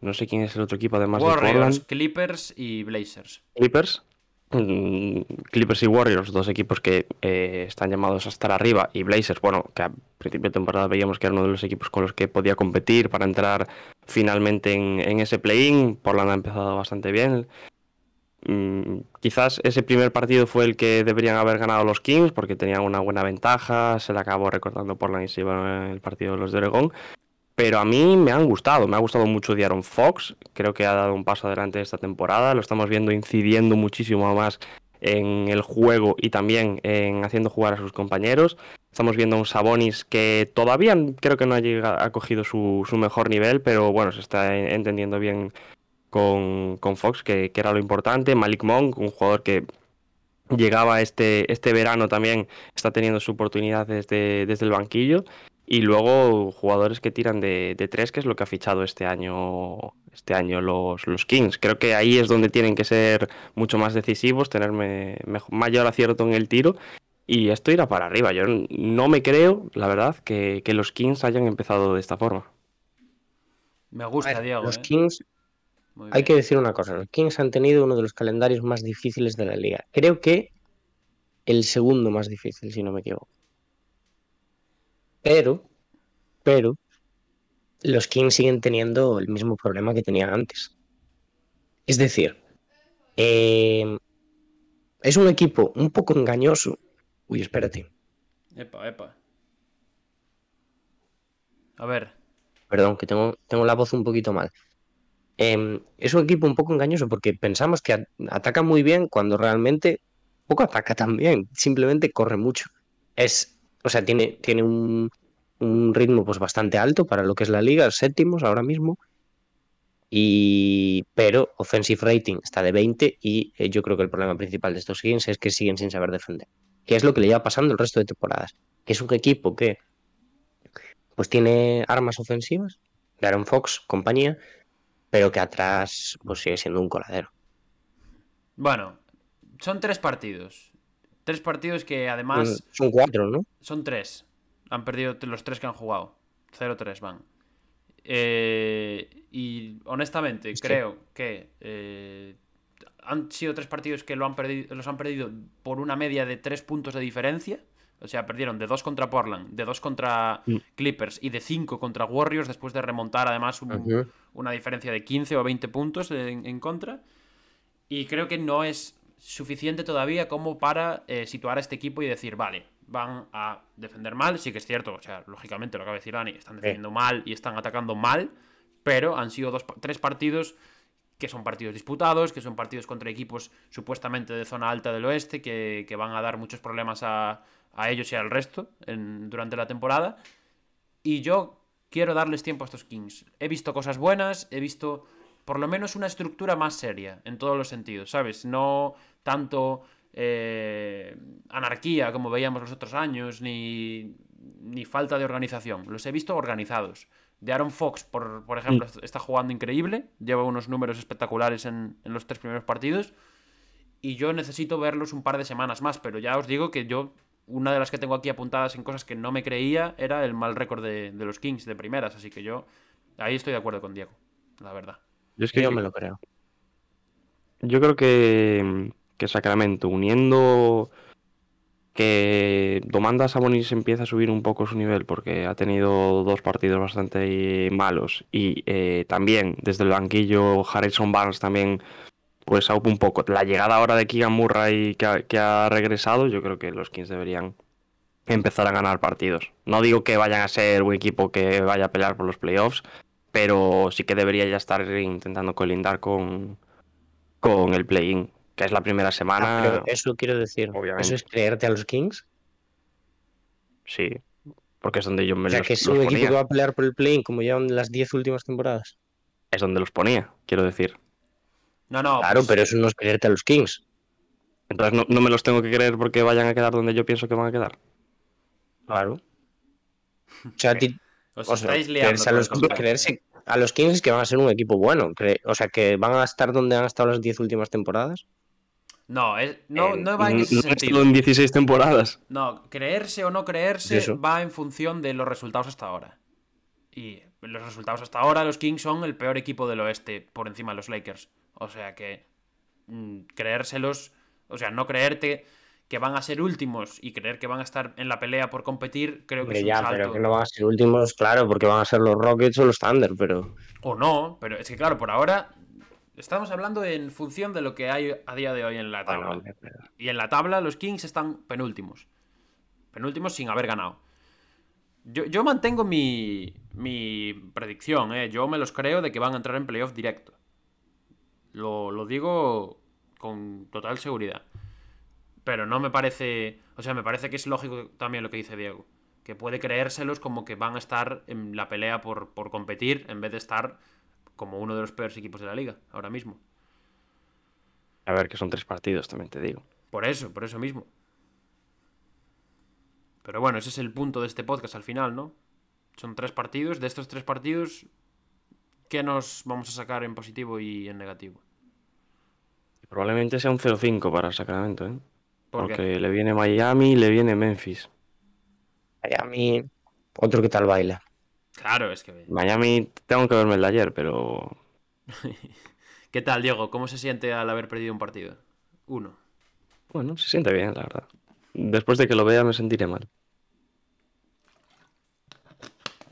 no sé quién es el otro equipo además de Warriors, Portland, Clippers y Blazers. Clippers. Mm, Clippers y Warriors, dos equipos que eh, están llamados a estar arriba, y Blazers, bueno, que a principio de temporada veíamos que era uno de los equipos con los que podía competir para entrar finalmente en, en ese play-in. Portland ha empezado bastante bien. Mm, quizás ese primer partido fue el que deberían haber ganado los Kings porque tenían una buena ventaja, se le acabó recortando Portland y se iba el partido de los de Oregón. Pero a mí me han gustado, me ha gustado mucho Diaron Fox, creo que ha dado un paso adelante esta temporada, lo estamos viendo incidiendo muchísimo más en el juego y también en haciendo jugar a sus compañeros. Estamos viendo a un Sabonis que todavía creo que no ha, llegado, ha cogido su, su mejor nivel, pero bueno, se está entendiendo bien con, con Fox, que, que era lo importante. Malik Monk, un jugador que llegaba este, este verano también, está teniendo su oportunidad desde, desde el banquillo. Y luego jugadores que tiran de, de tres, que es lo que ha fichado este año, este año los, los Kings. Creo que ahí es donde tienen que ser mucho más decisivos, tener me- mejor- mayor acierto en el tiro. Y esto irá para arriba. Yo no me creo, la verdad, que, que los Kings hayan empezado de esta forma. Me gusta, ver, Diego. los eh. Kings, Muy hay bien. que decir una cosa, los Kings han tenido uno de los calendarios más difíciles de la liga. Creo que el segundo más difícil, si no me equivoco. Pero, pero, los Kings siguen teniendo el mismo problema que tenían antes. Es decir, eh, es un equipo un poco engañoso. Uy, espérate, Epa, epa. A ver, perdón, que tengo, tengo la voz un poquito mal. Em, es un equipo un poco engañoso porque pensamos que ataca muy bien cuando realmente poco ataca tan bien, simplemente corre mucho. Es, o sea, tiene, tiene un, un ritmo pues bastante alto para lo que es la liga, séptimos ahora mismo. Y, pero offensive rating está de 20 y eh, yo creo que el problema principal de estos Kings es que siguen sin saber defender. Que es lo que le lleva pasando el resto de temporadas. Que es un equipo que pues tiene armas ofensivas, Aaron Fox, compañía, pero que atrás pues sigue siendo un coladero. bueno, son tres partidos. Tres partidos que además Son cuatro, ¿no? son tres. Han perdido los tres que han jugado. 0-3 van. Eh, y honestamente, creo que eh, han sido tres partidos que lo han perdido, los han perdido por una media de tres puntos de diferencia. O sea, perdieron de dos contra Portland, de dos contra Mm. Clippers y de cinco contra Warriors después de remontar además un- una diferencia de 15 o 20 puntos en, en contra. Y creo que no es suficiente todavía como para eh, situar a este equipo y decir, vale, van a defender mal. Sí que es cierto, o sea, lógicamente lo acaba de decir Dani, están defendiendo mal y están atacando mal, pero han sido dos, tres partidos que son partidos disputados, que son partidos contra equipos supuestamente de zona alta del oeste, que, que van a dar muchos problemas a, a ellos y al resto en- durante la temporada. Y yo quiero darles tiempo a estos Kings. He visto cosas buenas, he visto por lo menos una estructura más seria en todos los sentidos, ¿sabes? No tanto eh, anarquía como veíamos los otros años, ni, ni falta de organización. Los he visto organizados. De Aaron Fox, por, por ejemplo, está jugando increíble, lleva unos números espectaculares en, en los tres primeros partidos y yo necesito verlos un par de semanas más, pero ya os digo que yo, una de las que tengo aquí apuntadas en cosas que no me creía era el mal récord de, de los Kings de primeras, así que yo ahí estoy de acuerdo con Diego, la verdad. Yo es que Yo me lo creo. Yo creo que, que Sacramento, uniendo que Domantas Sabonis empieza a subir un poco su nivel porque ha tenido dos partidos bastante malos y eh, también desde el banquillo Harrison Barnes también pues aupa un poco. La llegada ahora de Keegan Murray que ha, que ha regresado, yo creo que los Kings deberían empezar a ganar partidos. No digo que vayan a ser un equipo que vaya a pelear por los playoffs, pero sí que debería ya estar intentando colindar con, con el play-in, que es la primera Ah, semana. pero eso quiero decir. obviamente. ¿Eso es creerte a los Kings? Sí, porque es donde yo me O sea, los, que es los un equipo ponía. que va a pelear por el play como llevan las 10 últimas temporadas. Es donde los ponía, quiero decir. No, no, Claro, pues, pero eso no es creerte a los Kings. Entonces no, no me los tengo que creer porque vayan a quedar donde yo pienso que van a quedar. Claro. O sea, a ti- os o sea, estáis liando. creerse a, con los, creerse a los Kings es que van a ser un equipo bueno. o sea, que van a estar donde han estado las 10 últimas temporadas. No, es- no, Eh, no va en ese no sentido. estado en 16 temporadas. No, creerse o no creerse Eso. va en función de los resultados hasta ahora. Y los resultados hasta ahora, los Kings son el peor equipo del oeste por encima de los Lakers. O sea que mm, creérselos, o sea, no creerte que van a ser últimos y creer que van a estar en la pelea por competir, creo que Hombre, es un ya, salto. pero que no van a ser últimos, claro, porque van a ser los Rockets o los Thunder, pero. O no, pero es que claro, por ahora estamos hablando en función de lo que hay a día de hoy en la tabla. Bueno, pero- Y en la tabla los Kings están penúltimos. Penúltimos sin haber ganado. Yo, yo mantengo mi, mi predicción, ¿eh? Yo me los creo de que van a entrar en playoff directo. Lo, lo digo con total seguridad. Pero no me parece... O sea, me parece que es lógico también lo que dice Diego. Que puede creérselos como que van a estar en la pelea por, por competir en vez de estar como uno de los peores equipos de la liga ahora mismo. A ver, que son tres partidos, también te digo. Por eso, por eso mismo. Pero bueno, ese es el punto de este podcast al final, ¿no? Son tres partidos. De estos tres partidos, ¿qué nos vamos a sacar en positivo y en negativo? Probablemente sea un 0-5 para Sacramento, ¿eh? ¿Por qué? Porque le viene Miami, le viene Memphis. Miami, otro que tal baila. Claro, es que... Miami tengo que verme el de ayer, pero ¿Qué tal, Diego? ¿Cómo se siente al haber perdido un partido? Uno. bueno, se siente bien, la verdad. Después de que lo vea me sentiré mal.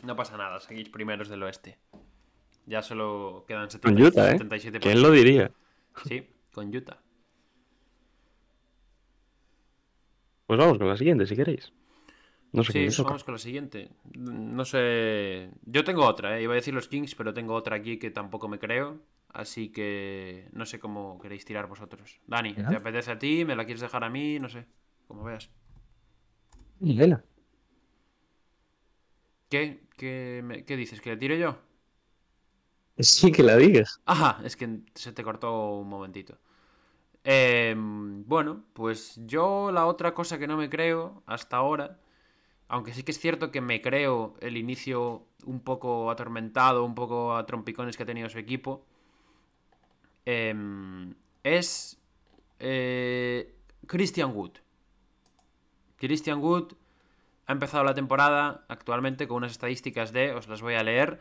No pasa nada, seguís primeros del oeste. Ya solo quedan Con 70 Utah, ¿eh? 77 ¿Quién lo diría? Sí, con Utah. Pues vamos con la siguiente, si queréis. No sé Sí, vamos con la siguiente. No sé. Yo tengo otra, ¿eh? iba a decir los Kings, pero tengo otra aquí que tampoco me creo. Así que no sé cómo queréis tirar vosotros. Dani. ¿te apetece a ti? ¿Me la quieres dejar a mí? No sé. Como veas. Vela. ¿Qué? ¿Qué, me- qué dices? ¿Que le tiro yo? Sí, que la digas. Ajá, es que se te cortó un momentito. Em, bueno, pues yo la otra cosa que no me creo hasta ahora, aunque sí que es cierto que me creo el inicio un poco atormentado, un poco a trompicones que ha tenido su equipo, em, es eh, Christian Wood. Christian Wood ha empezado la temporada actualmente con unas estadísticas de, os las voy a leer,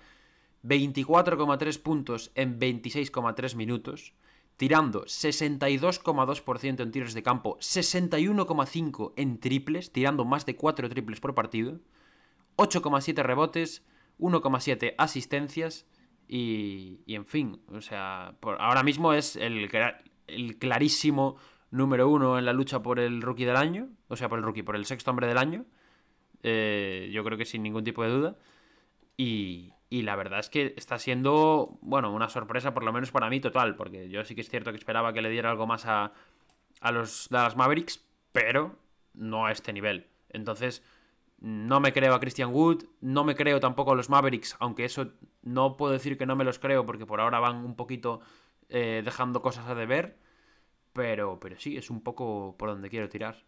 24,3 puntos en 26,3 minutos, tirando 62,2% en tiros de campo, 61,5% en triples, tirando más de 4 triples por partido, 8,7 rebotes, 1,7 asistencias y, y en fin, o sea, ahora mismo es el clarísimo número uno en la lucha por el rookie del año, o sea, por el rookie, por el sexto hombre del año, eh, yo creo que sin ningún tipo de duda. Y, y la verdad es que está siendo, bueno, una sorpresa por lo menos para mí total, porque yo sí que es cierto que esperaba que le diera algo más a, a los Dallas Mavericks, pero no a este nivel. Entonces, No me creo a Christian Wood, no me creo tampoco a los Mavericks, aunque eso no puedo decir que no me los creo porque por ahora van un poquito eh, dejando cosas a deber. Pero, pero sí, es un poco por donde quiero tirar.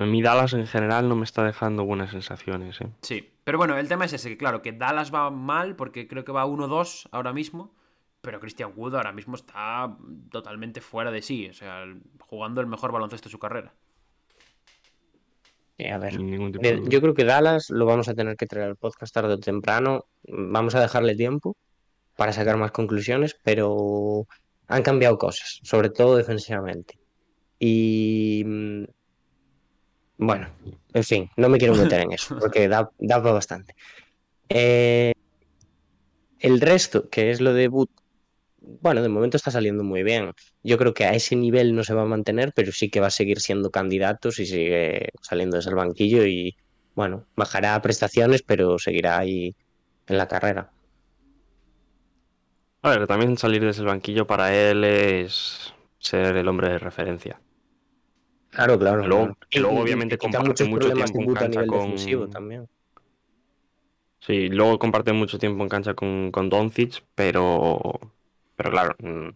A mí Dallas en general no me está dejando buenas sensaciones. ¿eh? Sí, pero bueno, el tema es ese, que claro, que Dallas va mal porque creo que va 1-2 ahora mismo, pero Christian Wood ahora mismo está totalmente fuera de sí, o sea, jugando el mejor baloncesto de su carrera. Eh, a ver, de- yo creo que Dallas lo vamos a tener que traer al podcast tarde o temprano. Vamos a dejarle tiempo para sacar más conclusiones, pero han cambiado cosas, sobre todo defensivamente. Y mm, bueno, en fin, no me quiero meter en eso, porque da, da bastante. Eh, el resto, que es lo de Boot, bueno, de momento está saliendo muy bien. Yo creo que a ese nivel no se va a mantener, pero sí que va a seguir siendo candidato si sigue saliendo desde el banquillo y, bueno, bajará prestaciones, pero seguirá ahí en la carrera. A ver, también salir desde el banquillo para él es ser el hombre de referencia. Claro, claro. Luego- claro. que luego obviamente comparte mucho tiempo en cancha con- también. Sí, luego comparte mucho tiempo en cancha con, con Doncic, pero, pero claro, mm,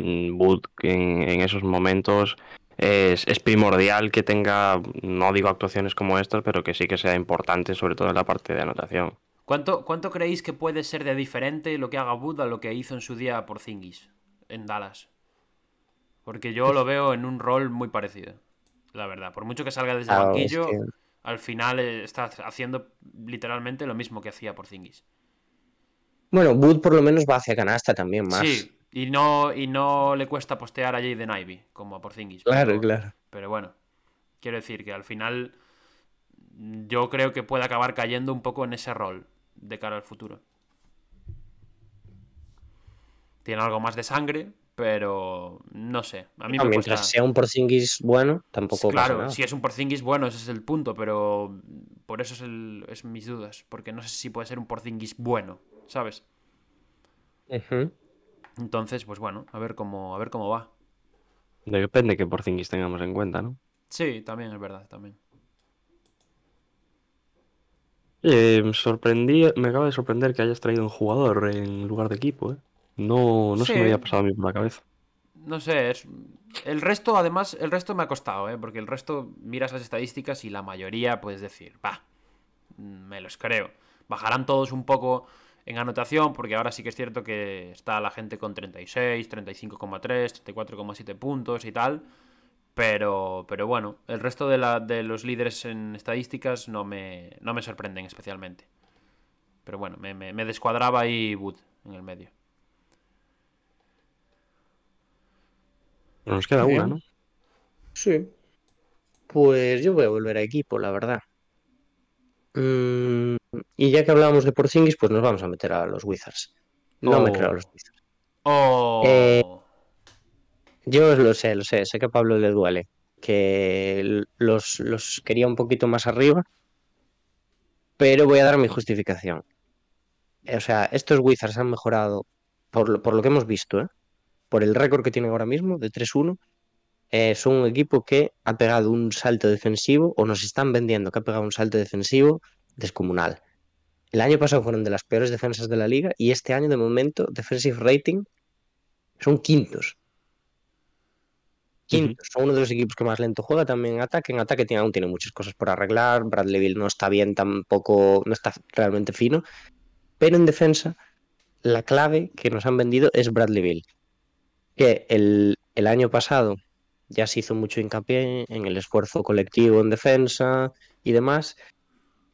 mm, Wood en, en esos momentos es, es primordial que tenga, no digo actuaciones como estas, pero que sí que sea importante, sobre todo en la parte de anotación. ¿Cuánto, ¿Cuánto creéis que puede ser de diferente lo que haga Wood a lo que hizo en su día por Zingis en Dallas? Porque yo lo veo en un rol muy parecido, la verdad. Por mucho que salga desde el Ah, banquillo, al final eh, está haciendo literalmente lo mismo que hacía por Zingis. Bueno, Wood por lo menos va hacia canasta también más. Sí, y no, y no le cuesta postear a Jaden Ivy, como a Porzingis. Claro, pero, claro. Pero bueno, quiero decir que al final yo creo que puede acabar cayendo un poco en ese rol de cara al futuro. Tiene algo más de sangre, pero no sé. A mí No, me mientras cuesta... sea un Porzingis bueno, tampoco pasa Claro, nada. si es un Porzingis bueno, ese es el punto, pero por eso es, el, es mis dudas, porque no sé si puede ser un Porzingis bueno, ¿sabes? Entonces, pues bueno, a ver cómo, a ver cómo va. Depende que por Zingis tengamos en cuenta, ¿no? Sí, también es verdad, también. Me sorprendí, me acaba de sorprender que hayas traído un jugador en lugar de equipo, ¿eh? No, no se me había pasado a mí por la cabeza. No sé, es... el resto, además, el resto me ha costado, ¿eh? Porque el resto, miras las estadísticas y la mayoría puedes decir, va, me los creo. Bajarán todos un poco en anotación, porque ahora sí que es cierto que está la gente con 36, 35,3, 34,7 puntos y tal. Pero, pero bueno, el resto de, la, de los líderes en estadísticas no me, no me sorprenden especialmente. Pero bueno, me, me, me descuadraba ahí Wood en el medio. Pero nos queda Bien. una, ¿no? Sí. Pues yo voy a volver a equipo, la verdad. Mm, y ya que hablábamos de Porzingis, pues nos vamos a meter a los Wizards. No me Oh. creo a los Wizards. ¡Oh! Eh, Yo lo sé, lo sé, sé que a Pablo le duele, que los, los quería un poquito más arriba, pero voy a dar mi justificación. O sea, estos Wizards han mejorado, por lo, por lo que hemos visto, ¿eh? Por el récord que tienen ahora mismo de 3-1, eh, son un equipo que ha pegado un salto defensivo, o nos están vendiendo que ha pegado un salto defensivo descomunal. El año pasado fueron de las peores defensas de la liga y este año, de momento, defensive rating son quintos. Quintos, son uno de los equipos que más lento juega también en ataque. En ataque tiene, aún tiene muchas cosas por arreglar. Bradley Bill no está bien tampoco, no está realmente fino. Pero en defensa, la clave que nos han vendido es Bradley Bill. Que el, el año pasado ya se hizo mucho hincapié en el esfuerzo colectivo en defensa y demás.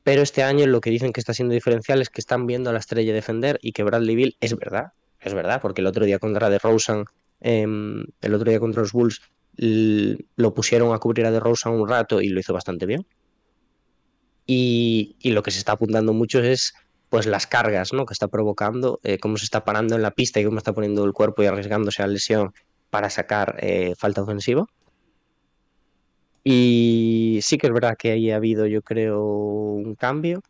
Pero este año lo que dicen que está siendo diferencial es que están viendo a la estrella defender y que Bradley Bill es verdad, es verdad, porque el otro día contra DeRozan, eh, el otro día contra los Bulls, lo pusieron a cubrir a DeRozan un rato y lo hizo bastante bien. Y, y lo que se está apuntando mucho es pues las cargas ¿no? que está provocando, eh, cómo se está parando en la pista y cómo está poniendo el cuerpo y arriesgándose a lesión para sacar eh, falta ofensiva. Y sí que es verdad que ahí ha habido, yo creo, un cambio,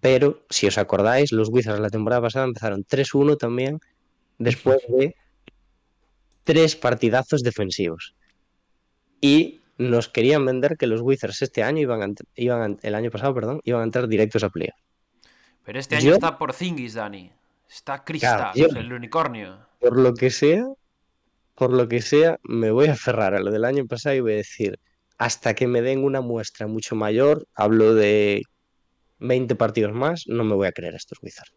pero si os acordáis, los Wizards la temporada pasada empezaron 3-1 también, después de tres partidazos defensivos. Y nos querían vender que los Wizards este año iban, el año pasado, perdón, iban a entrar directos a playoff. Pero este año Yo- está por Zingis, Dani. Está Kristaps, yo- el unicornio. Por lo que sea, por lo que sea, me voy a aferrar a lo del año pasado y voy a decir, hasta que me den una muestra mucho mayor, hablo de 20 partidos más, no me voy a creer a estos Wizards.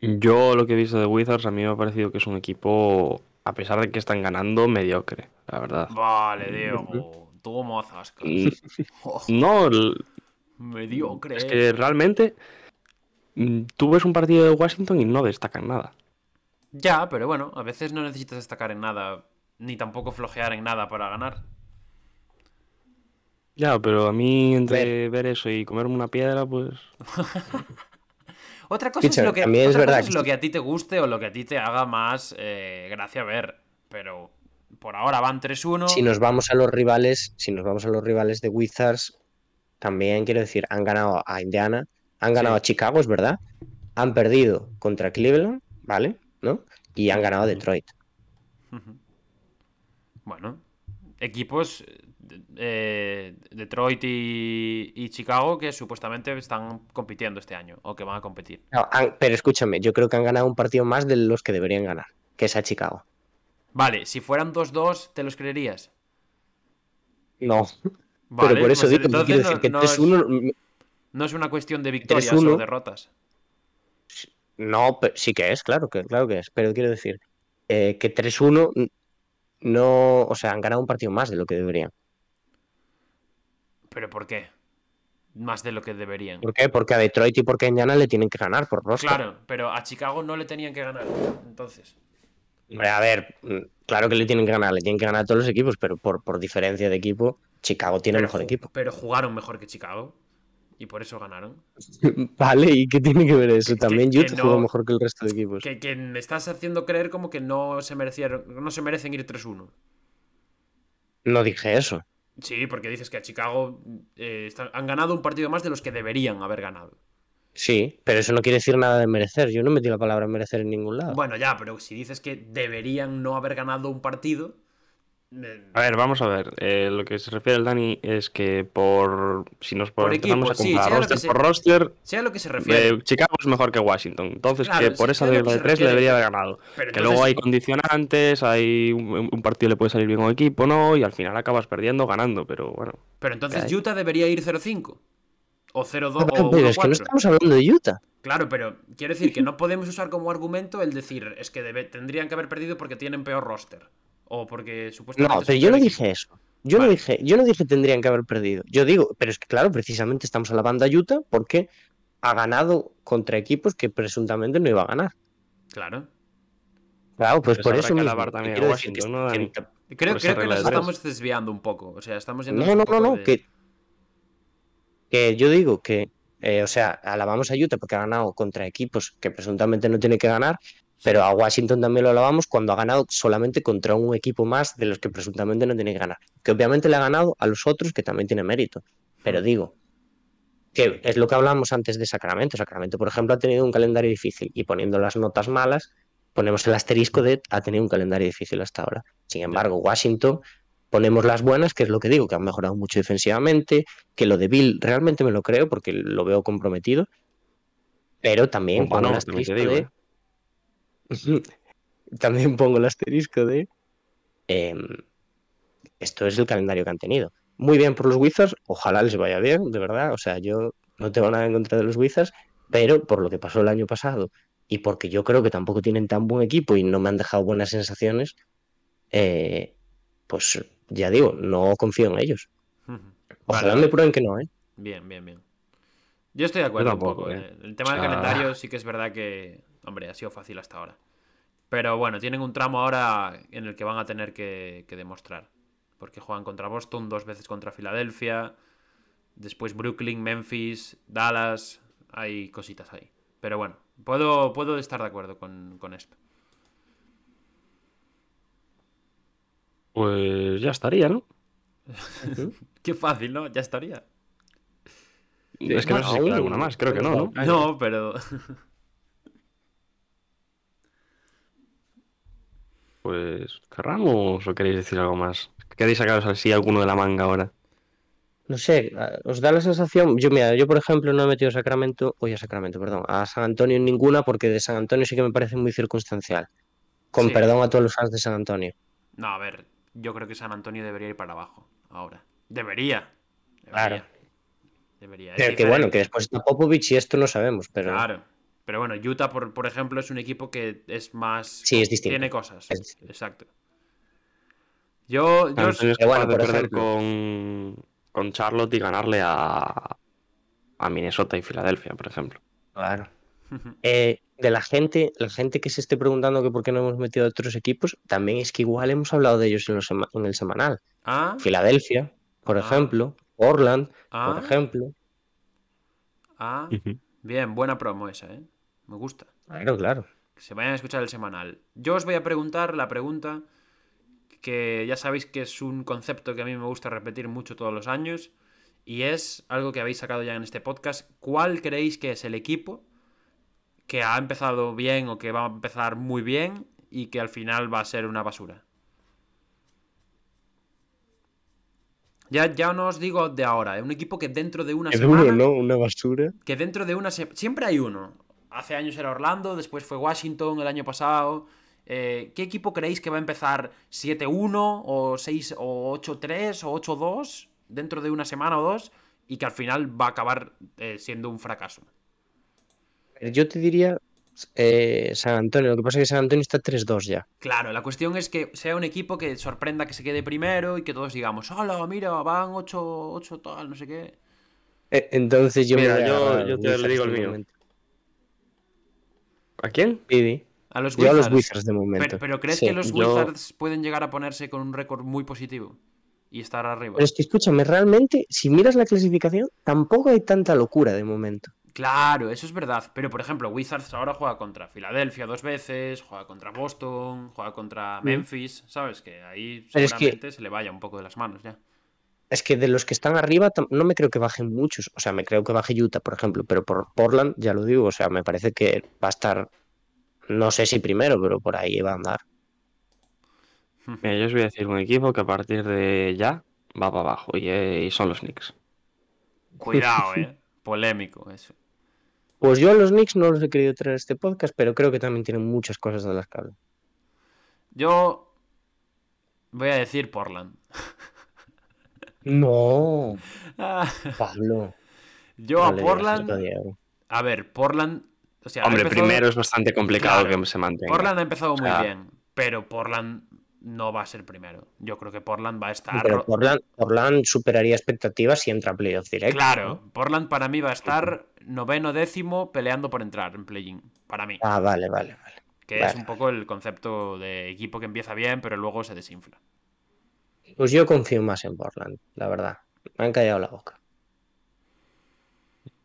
Yo lo que he visto de Wizards a mí me ha parecido que es un equipo, a pesar de que están ganando, mediocre, la verdad. Vale, Diego. Zasca. Mm, Oh, No, el- mediocre. es que realmente mm, tú ves un partido de Washington y no destacan nada. Ya, pero bueno, a veces no necesitas destacar en nada, ni tampoco flojear en nada para ganar. Ya, pero a mí entre ver eso y comerme una piedra, pues... Otra cosa es lo que, es cosa es lo que a ti te guste o lo que a ti te haga más eh, gracia ver. Pero por ahora van 3-1. Si nos vamos a los rivales, si nos vamos a los rivales de Wizards, también quiero decir, han ganado a Indiana, han ganado Sí. a Chicago, es verdad, han perdido contra Cleveland, ¿vale? ¿No? Y han ganado a Detroit. Bueno, equipos eh, Detroit y, y Chicago que supuestamente están compitiendo este año o que van a competir. No, han- pero escúchame, yo creo que han ganado un partido más de los que deberían ganar, que es a Chicago. Vale, si fueran 2-2, ¿te los creerías? No, Vale, pero por eso pues digo, no- decir que no 3-1 es- No es una cuestión de victorias 3-1. o derrotas. No, pe- sí que es, claro que, claro que es. Pero quiero decir eh, que 3-1 n- no, o sea, han ganado un partido más de lo que deberían. ¿Pero por qué? Más de lo que deberían. ¿Por qué? Porque a Detroit y porque a Indiana le tienen que ganar por roster. Claro, pero a Chicago no le tenían que ganar. Entonces. Hombre, a ver, mm, claro que le tienen que ganar, le tienen que ganar a todos los equipos, pero por, por diferencia de equipo, Chicago tiene pero mejor equipo. Pero jugaron mejor que Chicago. Y por eso ganaron. Vale, ¿y qué tiene que ver eso? También que Utah no- jugó mejor que el resto de equipos. Que, que me estás haciendo creer como que no se merecieron. No se merecen ir 3-1. No dije eso. Sí, porque dices que a Chicago eh, están- han ganado un partido más de los que deberían haber ganado. Sí, pero eso no quiere decir nada de merecer. Yo no metí la palabra merecer en ningún lado. Bueno, ya, pero si dices que deberían no haber ganado un partido. A ver, vamos a ver. eh, lo que se refiere el Dani es que por... Si nos Por empezamos equipo, a sí, comparar sea roster se- por roster, sea lo que se refiere. eh, Chicago es mejor que Washington. Entonces, Claro, que por esa regla de tres le debería haber ganado. Pero Que entonces- luego hay condicionantes, hay un, un partido le puede salir bien a un equipo, ¿no? Y al final acabas perdiendo ganando, pero bueno. Pero entonces. Utah debería ir 0-5. O 0-2 Pero, o pero es que no 1-4. estamos hablando de Utah. Claro, pero quiero decir que no podemos usar como argumento el decir es que debe- tendrían que haber perdido porque tienen peor roster. O porque supuestamente. No, pero yo no dije eso. Yo no dije, yo no dije tendrían que haber perdido. Yo digo, pero es que claro, precisamente estamos alabando a Utah porque ha ganado contra equipos que presuntamente no iba a ganar. Claro. Claro, pues por eso. Creo, creo que nos estamos desviando un poco. O sea, estamos yendo No, no, no, no, que, que yo digo que, eh, o sea, alabamos a Utah porque ha ganado contra equipos que presuntamente no tiene que ganar, pero a Washington también lo alabamos cuando ha ganado solamente contra un equipo más de los que presuntamente no tiene que ganar. Que obviamente le ha ganado a los otros que también tiene mérito. Pero digo, que es lo que hablábamos antes de Sacramento. Sacramento, por ejemplo, ha tenido un calendario difícil y poniendo las notas malas, ponemos el asterisco de ha tenido un calendario difícil hasta ahora. Sin embargo, Washington ponemos las buenas, que es lo que digo, que han mejorado mucho defensivamente, que lo de Bill realmente me lo creo porque lo veo comprometido, pero también Opa, pongo no, el asterisco digo, de... también pongo el asterisco de... em, esto es el calendario que han tenido. Muy bien por los Wizards, ojalá les vaya bien, de verdad, o sea, yo no tengo nada en contra de los Wizards, pero por lo que pasó el año pasado y porque yo creo que tampoco tienen tan buen equipo y no me han dejado buenas sensaciones, eh, pues ya digo, no confío en ellos. Ojalá Vale, me prueben que no, ¿eh? Bien, bien, bien. Yo estoy de acuerdo un poco. eh. eh. El tema del calendario sí que es verdad que, hombre, ha sido fácil hasta ahora. Pero bueno, tienen un tramo ahora en el que van a tener que, que demostrar. Porque juegan contra Boston, dos veces contra Filadelfia, después Brooklyn, Memphis, Dallas. Hay cositas ahí. Pero bueno, puedo, puedo estar de acuerdo con, con esto. Pues ya estaría, ¿no? Qué fácil, ¿no? Ya estaría. Es que no sé si queda alguna más, creo que no, ¿no? No, pero Pues cerramos o queréis decir algo más. queréis sacaros así alguno de la manga ahora. No sé, a- ¿os da la sensación? Yo, mira, yo por ejemplo no he metido a Sacramento, oye, a Sacramento, perdón, a San Antonio en ninguna porque de San Antonio sí que me parece muy circunstancial. Con Sí. perdón a todos los fans de San Antonio. No, a ver, yo creo que San Antonio debería ir para abajo ahora. Debería. debería. Claro. Debería. Es Que, bueno, que después está Popovich y esto no sabemos, pero Claro. Pero bueno, Utah, por, por ejemplo, es un equipo que es más. Sí, es distinto. Tiene cosas. Es. Exacto. Yo. yo es bueno, de por perder ejemplo. con, con Charlotte y ganarle a, a Minnesota y Filadelfia, por ejemplo. claro. Eh, de la gente, la gente que se esté preguntando que por qué no hemos metido a otros equipos, también es que igual hemos hablado de ellos en, los sema- en el semanal. ah, Filadelfia, por Ah. ejemplo, Portland, ah, por ejemplo. ah. Bien, buena promo esa, ¿eh? Me gusta. Claro, claro. Que se vayan a escuchar el semanal. Yo os voy a preguntar la pregunta que ya sabéis que es un concepto que a mí me gusta repetir mucho todos los años y es algo que habéis sacado ya en este podcast. ¿Cuál creéis que es el equipo que ha empezado bien o que va a empezar muy bien y que al final va a ser una basura? Ya, ya no os digo de ahora, ¿eh? un equipo que dentro de una Es semana uno, ¿no? Una basura. que dentro de una se- siempre hay uno. Hace años era Orlando, después fue Washington el año pasado. Eh, ¿Qué equipo creéis que va a empezar 7-1 o 6 o 8-3 o 8-2 dentro de una semana o dos y que al final va a acabar eh, siendo un fracaso? Yo te diría eh, San Antonio. Lo que pasa es que San Antonio está 3-2 ya. Claro, la cuestión es que sea un equipo que sorprenda que se quede primero y que todos digamos, hola, mira, van 8, 8 tal, no sé qué. Eh, Entonces yo Mira, me yo- a yo te Wizards digo el mío. momento. ¿A quién? Pidi. A los Yo a Wizards. los Wizards de momento. Pero, pero ¿crees Sí, que los yo- Wizards pueden llegar a ponerse con un récord muy positivo y estar arriba? Pero es que escúchame, realmente, si miras la clasificación, tampoco hay tanta locura de momento. Claro, eso es verdad. Pero por ejemplo, Wizards ahora juega contra Filadelfia dos veces, juega contra Boston, juega contra Memphis, ¿sabes? Que ahí Mm. Pero es que- seguramente se le vaya un poco de las manos ya. Es que de los que están arriba no me creo que bajen muchos. O sea, me creo que baje Utah, por ejemplo, pero por Portland, ya lo digo, o sea, me parece que va a estar, no sé si primero, pero por ahí va a andar. Mira, yo os voy a decir un equipo que a partir de ya va para abajo y, eh, y son los Knicks. Cuidado, eh. Polémico eso. Pues yo a los Knicks no los he querido traer a este podcast, pero creo que también tienen muchas cosas de las que hablan. Yo voy a decir Portland. No, Ah, Pablo. Yo no a Portland. a ver, Portland. O sea, ha Hombre, empezado- primero es bastante complicado Claro. que se mantenga. Portland ha empezado muy bien, pero Portland no va a ser primero. Yo creo que Portland va a estar. Pero ro- Portland, Portland superaría expectativas si entra a playoff directo. Claro. Portland para mí va a estar noveno décimo peleando por entrar en play-in. Para mí. Ah, vale, vale, vale. Que es un poco el concepto de equipo que empieza bien, pero luego se desinfla. Pues yo confío más en Portland, la verdad. Me han callado la boca.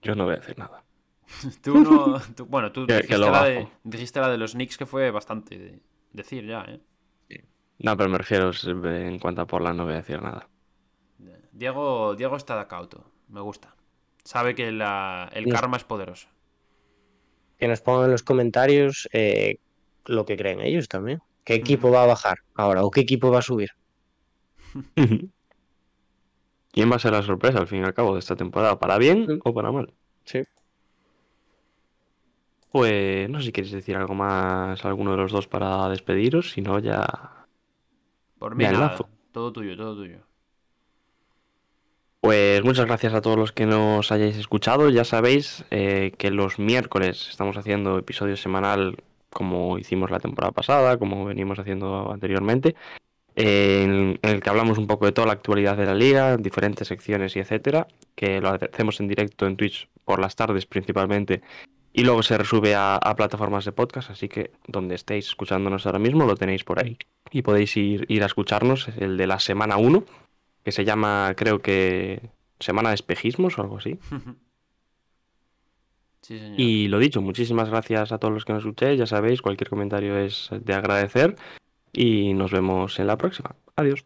Yo no voy a decir nada. Tú no. tú- bueno, tú Que- que dijiste, la de, bajo. dijiste la de los Knicks que fue bastante de- decir ya, ¿eh? No, pero me refiero eh, en cuanto a Portland no voy a decir nada. Diego, Diego está de cauto. Me gusta. Sabe que la- el karma es poderoso. Que nos pongan en los comentarios eh, lo que creen ellos también. ¿Qué equipo va a bajar ahora o qué equipo va a subir? ¿Quién va a ser la sorpresa al fin y al cabo de esta temporada? ¿Para bien Mm. o para mal? Sí. Pues no sé si queréis decir algo más alguno de los dos para despediros, si no ya... Por mí nada. Todo tuyo, todo tuyo. Pues muchas gracias a todos los que nos hayáis escuchado. Ya sabéis eh, que los miércoles estamos haciendo episodio semanal como hicimos la temporada pasada, como venimos haciendo anteriormente, en, en el que hablamos un poco de toda la actualidad de la liga, diferentes secciones y etcétera, que lo hacemos en directo en Twitch por las tardes principalmente y luego se resube a, a plataformas de podcast, así que donde estéis escuchándonos ahora mismo lo tenéis por ahí. Y podéis ir, ir a escucharnos, el de la semana 1, que se llama, creo que, Semana de Espejismos o algo así. Sí, señor. Y lo dicho, muchísimas gracias a todos los que nos escuchéis, ya sabéis, cualquier comentario es de agradecer y nos vemos en la próxima. Adiós.